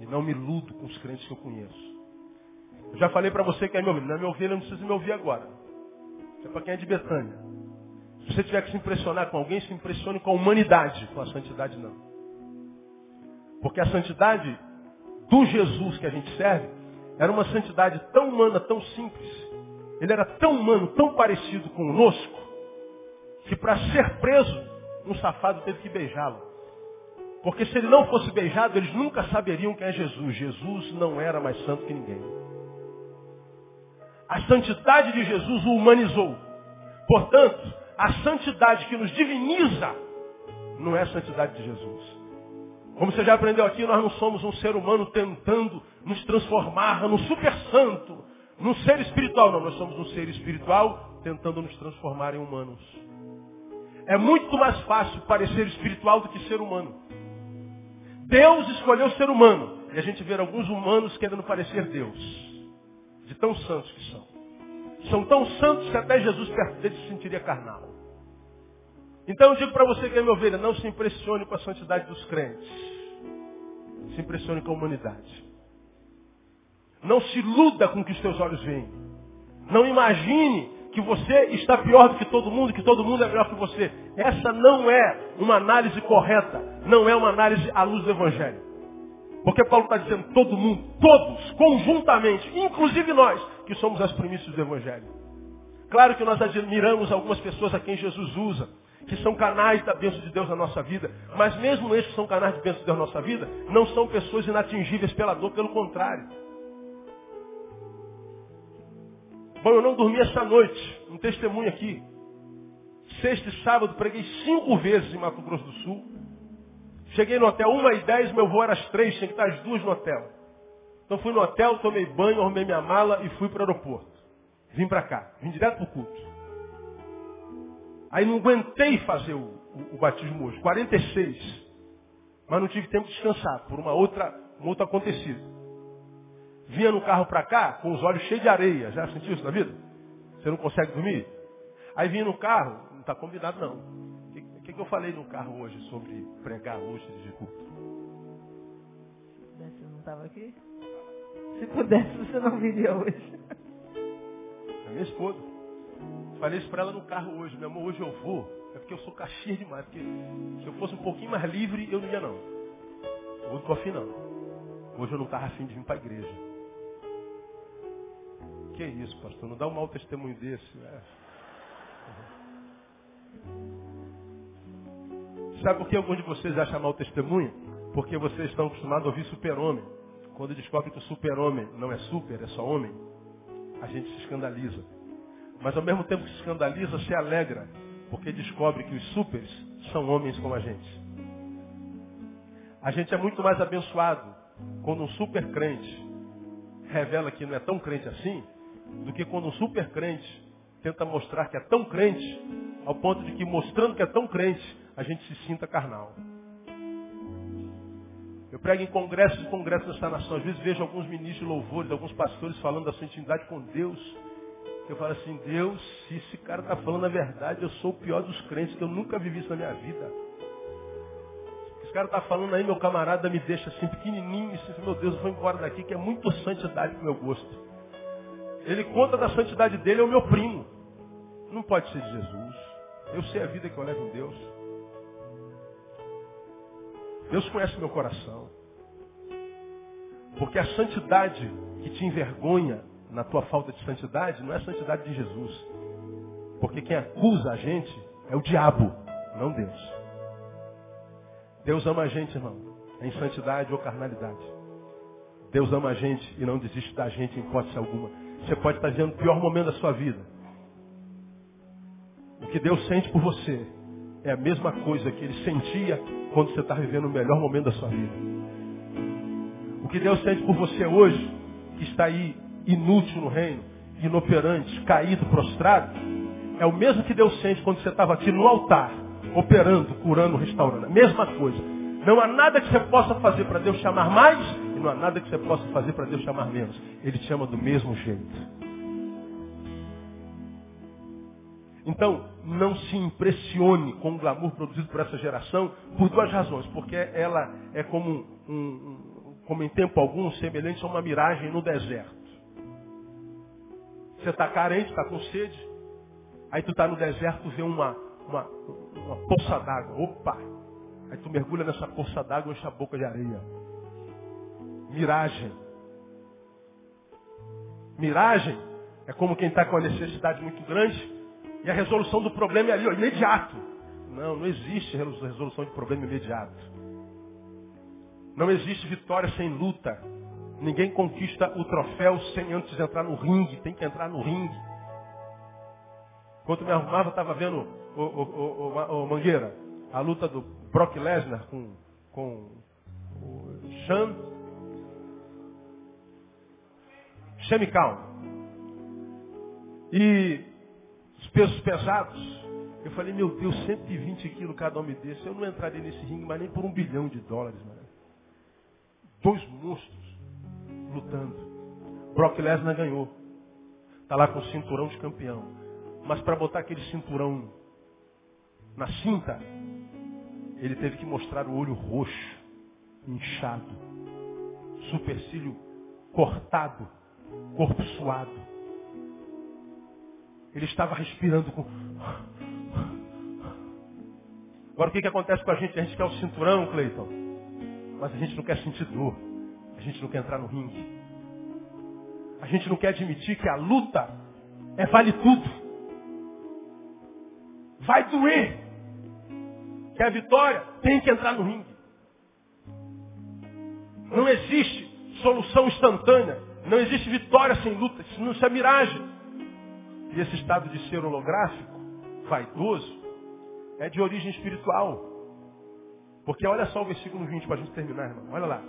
E não me luto com os crentes que eu conheço. Eu já falei para você que é meu ovelha. Não é meu não precisa me ouvir agora. Isso é para quem é de Betânia. Se você tiver que se impressionar com alguém, se impressione com a humanidade. Com a santidade, não. Porque a santidade do Jesus que a gente serve Era uma santidade tão humana, tão simples. Ele era tão humano, tão parecido conosco, que para ser preso, um safado teve que beijá-lo. Porque se ele não fosse beijado, eles nunca saberiam quem é Jesus. Jesus não era mais santo que ninguém. A santidade de Jesus o humanizou. Portanto, a santidade que nos diviniza não é a santidade de Jesus. Como você já aprendeu aqui, nós não somos um ser humano tentando nos transformar num super santo, num ser espiritual. Não, nós somos um ser espiritual tentando nos transformar em humanos. É muito mais fácil parecer espiritual do que ser humano. Deus escolheu ser humano. E a gente vê alguns humanos querendo parecer Deus. De tão santos que são. São tão santos que até Jesus perto deles se sentiria carnal. Então eu digo para você que é minha ovelha, não se impressione com a santidade dos crentes. Se impressione com a humanidade. Não se iluda com o que os teus olhos veem. Não imagine que você está pior do que todo mundo, que todo mundo é melhor que você. Essa não é uma análise correta, não é uma análise à luz do Evangelho. Porque Paulo está dizendo todo mundo, todos, conjuntamente, inclusive nós, que somos as primícias do Evangelho. Claro que nós admiramos algumas pessoas a quem Jesus usa, que são canais da bênção de Deus na nossa vida. Mas mesmo esses que são canais de bênção de Deus na nossa vida, não são pessoas inatingíveis pela dor, pelo contrário. Bom, eu não dormi essa noite. Um testemunho aqui. Sexta e sábado preguei cinco vezes em Mato Grosso do Sul. Cheguei no hotel uma e dez, meu voo era às três, tinha que estar às duas no hotel. Então fui no hotel, tomei banho, arrumei minha mala e fui para o aeroporto. Vim para cá, vim direto para o culto. Aí não aguentei fazer o, o, o batismo hoje, 46. Mas não tive tempo de descansar, por uma outra, um outro acontecido vinha no carro para cá com os olhos cheios de areia. Já sentiu isso na vida? Você não consegue dormir? Aí vinha no carro, não está combinado não. O que, que, que, eu falei no carro hoje sobre pregar luz de culto? Se pudesse, não estava aqui? Se pudesse, você não viria hoje. A minha esposa. Falei isso para ela no carro hoje. Meu amor, hoje eu vou. É porque eu sou caxias demais. Porque se eu fosse um pouquinho mais livre, eu não ia não. Hoje não estou afim não. Hoje eu não estava afim de vir para a igreja. Que isso, pastor? Não dá um mau testemunho desse. Né? Sabe por que alguns de vocês acham mau testemunho? Porque vocês estão acostumados a ouvir super-homem. Quando descobre que o super-homem não é super, é só homem, a gente se escandaliza. Mas ao mesmo tempo que se escandaliza, se alegra, porque descobre que os supers são homens como a gente. A gente é muito mais abençoado quando um super crente revela que não é tão crente assim, do que quando um super crente tenta mostrar que é tão crente, ao ponto de que mostrando que é tão crente, a gente se sinta carnal. Eu prego em congressos e congressos dessa nação. Às vezes vejo alguns ministros de louvores, alguns pastores falando da sua intimidade com Deus. Eu falo assim, Deus, se esse cara está falando a verdade, eu sou o pior dos crentes, que eu nunca vivi isso na minha vida. Esse cara está falando aí, meu camarada me deixa assim pequenininho, assim, meu Deus, eu vou embora daqui, que é muito santidade para o meu gosto. Ele conta da santidade dele, é o meu primo. Não pode ser de Jesus. Eu sei a vida que eu levo em Deus. Deus conhece meu coração. Porque a santidade que te envergonha na tua falta de santidade não é a santidade de Jesus. Porque quem acusa a gente é o diabo, não Deus. Deus ama a gente, irmão, em santidade ou carnalidade. Deus ama a gente e não desiste da gente em hipótese alguma. Você pode estar vivendo o pior momento da sua vida. O que Deus sente por você é a mesma coisa que Ele sentia quando você está vivendo o melhor momento da sua vida. O que Deus sente por você hoje, que está aí inútil no reino, inoperante, caído, prostrado, é o mesmo que Deus sente quando você estava aqui no altar, operando, curando, restaurando. A mesma coisa. Não há nada que você possa fazer para Deus chamar mais e não há nada que você possa fazer para Deus chamar menos. Ele te ama do mesmo jeito. Então, não se impressione com o glamour produzido por essa geração por duas razões. Porque ela é como, um, como em tempo algum, semelhante a uma miragem no deserto. Você está carente, está com sede. Aí tu está no deserto, vê uma, uma, uma poça d'água. Opa! Aí tu mergulha nessa poça d'água e enche a boca de areia miragem. Miragem é como quem está com uma necessidade muito grande e a resolução do problema é ali, ó, imediato. Não, não existe resolução de problema imediato. Não existe vitória sem luta. Ninguém conquista o troféu sem antes entrar no ringue. Tem que entrar no ringue. Enquanto me arrumava, estava vendo o, o, o, Mangueira, a luta do Brock Lesnar com, com o Sean Chemical. E os pesos pesados. Eu falei, meu Deus, 120 quilos cada homem desse. Eu não entraria nesse ringue, mas nem por um bilhão de dólares, mano. Dois monstros lutando. Brock Lesnar ganhou. Está lá com o cinturão de campeão. Mas para botar aquele cinturão na cinta, ele teve que mostrar o olho roxo, inchado, supercílio cortado, corpo suado. Ele estava respirando com. Agora o que, que acontece com a gente? A gente quer o cinturão, Cleiton. Mas a gente não quer sentir dor. A gente não quer entrar no ringue. A gente não quer admitir que a luta é vale tudo. Vai doer. Que a vitória tem que entrar no ringue. Não existe solução instantânea. Não existe vitória sem luta. Isso não é miragem. E esse estado de ser holográfico, vaidoso, é de origem espiritual. Porque olha só o versículo 20 para a gente terminar, irmão. Olha lá.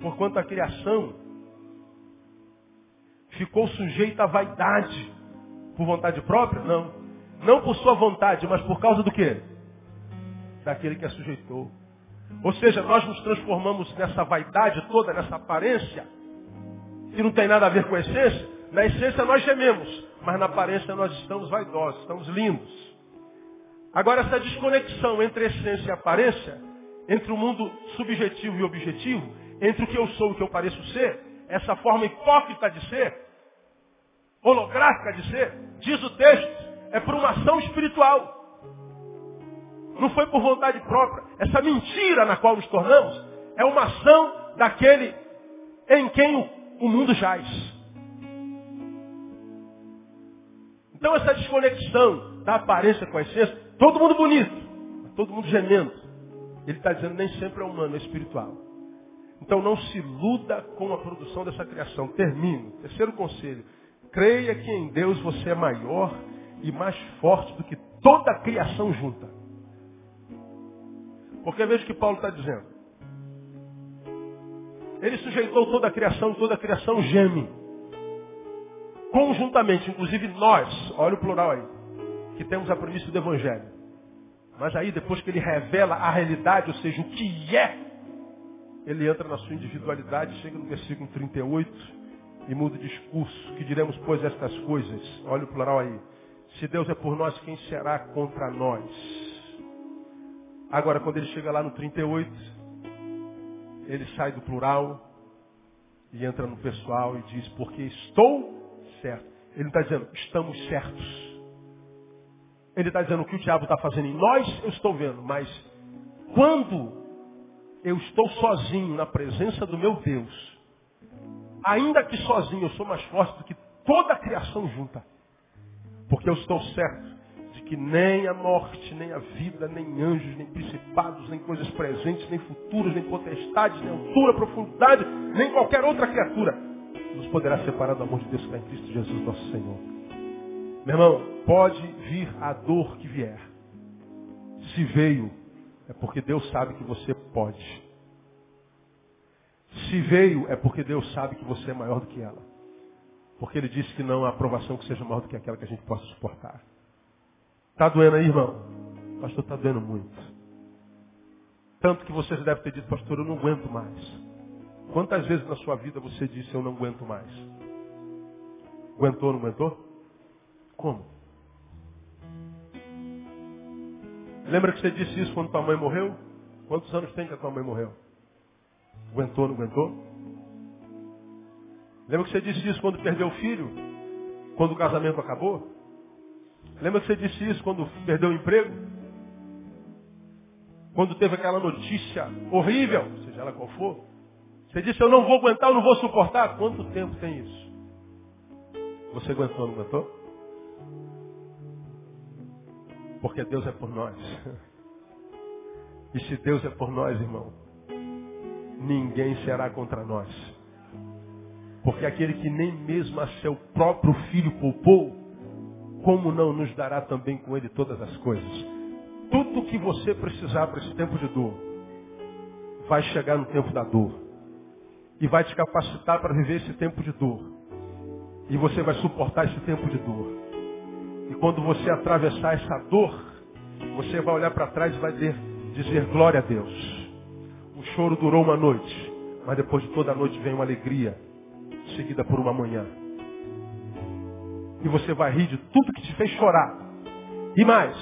Porquanto a criação ficou sujeita à vaidade por vontade própria? Não. Não por sua vontade, mas por causa do quê? Daquele que a sujeitou. Ou seja, nós nos transformamos nessa vaidade toda, nessa aparência, que não tem nada a ver com a essência. Na essência nós gememos, mas na aparência nós estamos vaidosos, estamos lindos. Agora essa desconexão entre essência e aparência, entre o mundo subjetivo e objetivo, entre o que eu sou e o que eu pareço ser, essa forma hipócrita de ser, holográfica de ser, diz o texto, é por uma ação espiritual. Não foi por vontade própria. Essa mentira na qual nos tornamos é uma ação daquele em quem o, mundo jaz. Então essa desconexão da aparência com a essência, todo mundo bonito, todo mundo gemendo. Ele está dizendo nem sempre é humano, é espiritual. Então não se iluda com a produção dessa criação. Termino. Terceiro conselho. Creia que em Deus você é maior e mais forte do que toda a criação junta. Porque veja o que Paulo está dizendo. Ele sujeitou toda a criação, toda a criação geme. Conjuntamente, inclusive nós, olha o plural aí, que temos a premissa do Evangelho. Mas aí, depois que ele revela a realidade, ou seja, o que é, ele entra na sua individualidade, chega no versículo 38 e muda o discurso. Que diremos, pois, estas coisas? Olha o plural aí. Se Deus é por nós, quem será contra nós? Agora, quando ele chega lá no 38, ele sai do plural e entra no pessoal e diz, porque estou certo. Ele está dizendo, estamos certos. Ele está dizendo o que o diabo está fazendo em nós, eu estou vendo. Mas quando eu estou sozinho na presença do meu Deus, ainda que sozinho eu sou mais forte do que toda a criação junta. Porque eu estou certo de que nem a morte, nem a vida, nem anjos, nem principados, nem coisas presentes, nem futuras, nem potestades, nem altura, profundidade, nem qualquer outra criatura nos poderá separar do amor de Deus que está em Cristo Jesus nosso Senhor. Meu irmão, pode vir a dor que vier. Se veio, é porque Deus sabe que você pode. Se veio, é porque Deus sabe que você é maior do que ela. Porque Ele disse que não há aprovação que seja maior do que aquela que a gente possa suportar. Está doendo aí, irmão? Pastor, está doendo muito. Tanto que você já deve ter dito, pastor, eu não aguento mais. Quantas vezes na sua vida você disse, eu não aguento mais? Aguentou ou não aguentou? Como? Lembra que você disse isso quando tua mãe morreu? Quantos anos tem que a tua mãe morreu? Aguentou, não aguentou? Lembra que você disse isso quando perdeu o filho? Quando o casamento acabou? Lembra que você disse isso quando perdeu o emprego? Quando teve aquela notícia horrível, seja ela qual for? Você disse, eu não vou aguentar, eu não vou suportar. Quanto tempo tem isso? Você aguentou, não aguentou? Porque Deus é por nós. E se Deus é por nós, irmão, ninguém será contra nós. Porque aquele que nem mesmo a seu próprio filho poupou, como não nos dará também com ele todas as coisas? Tudo que você precisar para esse tempo de dor, vai chegar no tempo da dor. E vai te capacitar para viver esse tempo de dor. E você vai suportar esse tempo de dor. E quando você atravessar essa dor, você vai olhar para trás e vai dizer glória a Deus. O choro durou uma noite, mas depois de toda a noite vem uma alegria, seguida por uma manhã. E você vai rir de tudo que te fez chorar. E mais,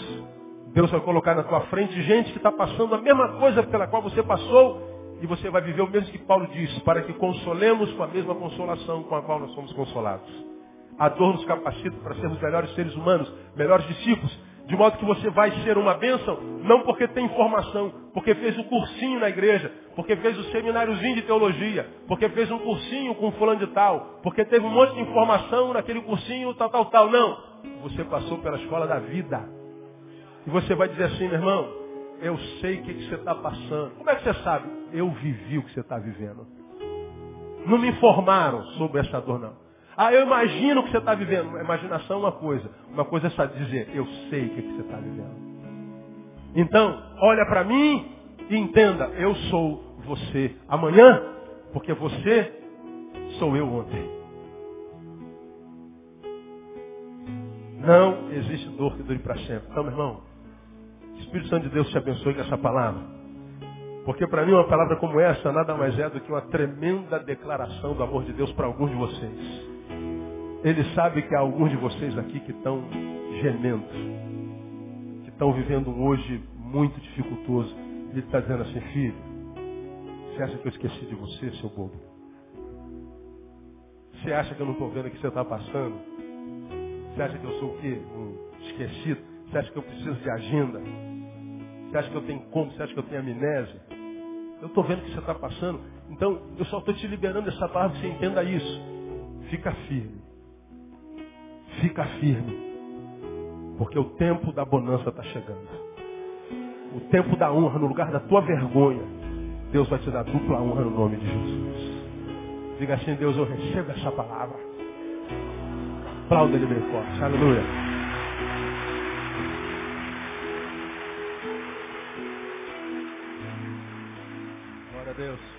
Deus vai colocar na tua frente gente que está passando a mesma coisa pela qual você passou, e você vai viver o mesmo que Paulo disse, para que consolemos com a mesma consolação com a qual nós somos consolados. A dor nos capacita para sermos melhores seres humanos, melhores discípulos, de modo que você vai ser uma bênção, não porque tem formação, porque fez um cursinho na igreja, porque fez um semináriozinho de teologia, porque fez um cursinho com fulano de tal, porque teve um monte de informação naquele cursinho, tal, tal, tal. Não. Você passou pela escola da vida. E você vai dizer assim, meu irmão, eu sei o que, que você está passando. Como é que você sabe? Eu vivi o que você está vivendo. Não me informaram sobre essa dor, não. Ah, eu imagino o que você está vivendo. Imaginação é uma coisa. Uma coisa é só dizer, eu sei o que, que você está vivendo. Então, olha para mim e entenda, eu sou você amanhã, porque você sou eu ontem. Não existe dor que dure para sempre. Então, meu irmão, Espírito Santo de Deus te abençoe com essa palavra. Porque para mim uma palavra como essa nada mais é do que uma tremenda declaração do amor de Deus para alguns de vocês. Ele sabe que há alguns de vocês aqui que estão gemendo, que estão vivendo um hoje muito dificultoso. Ele está dizendo assim, filho, você acha que eu esqueci de você, seu bobo? Você acha que eu não estou vendo o que você está passando? Você acha que eu sou o quê? Um esquecido? Você acha que eu preciso de agenda? Você acha que eu tenho como? Você acha que eu tenho amnésia? Eu estou vendo o que você está passando. Então, eu só estou te liberando essa palavra, você entenda isso. Fica firme. Fica firme. Porque o tempo da bonança está chegando. O tempo da honra, no lugar da tua vergonha, Deus vai te dar dupla honra no nome de Jesus. Diga assim, Deus, eu recebo essa palavra. Aplauda ele bem forte. Aleluia. Glória a Deus.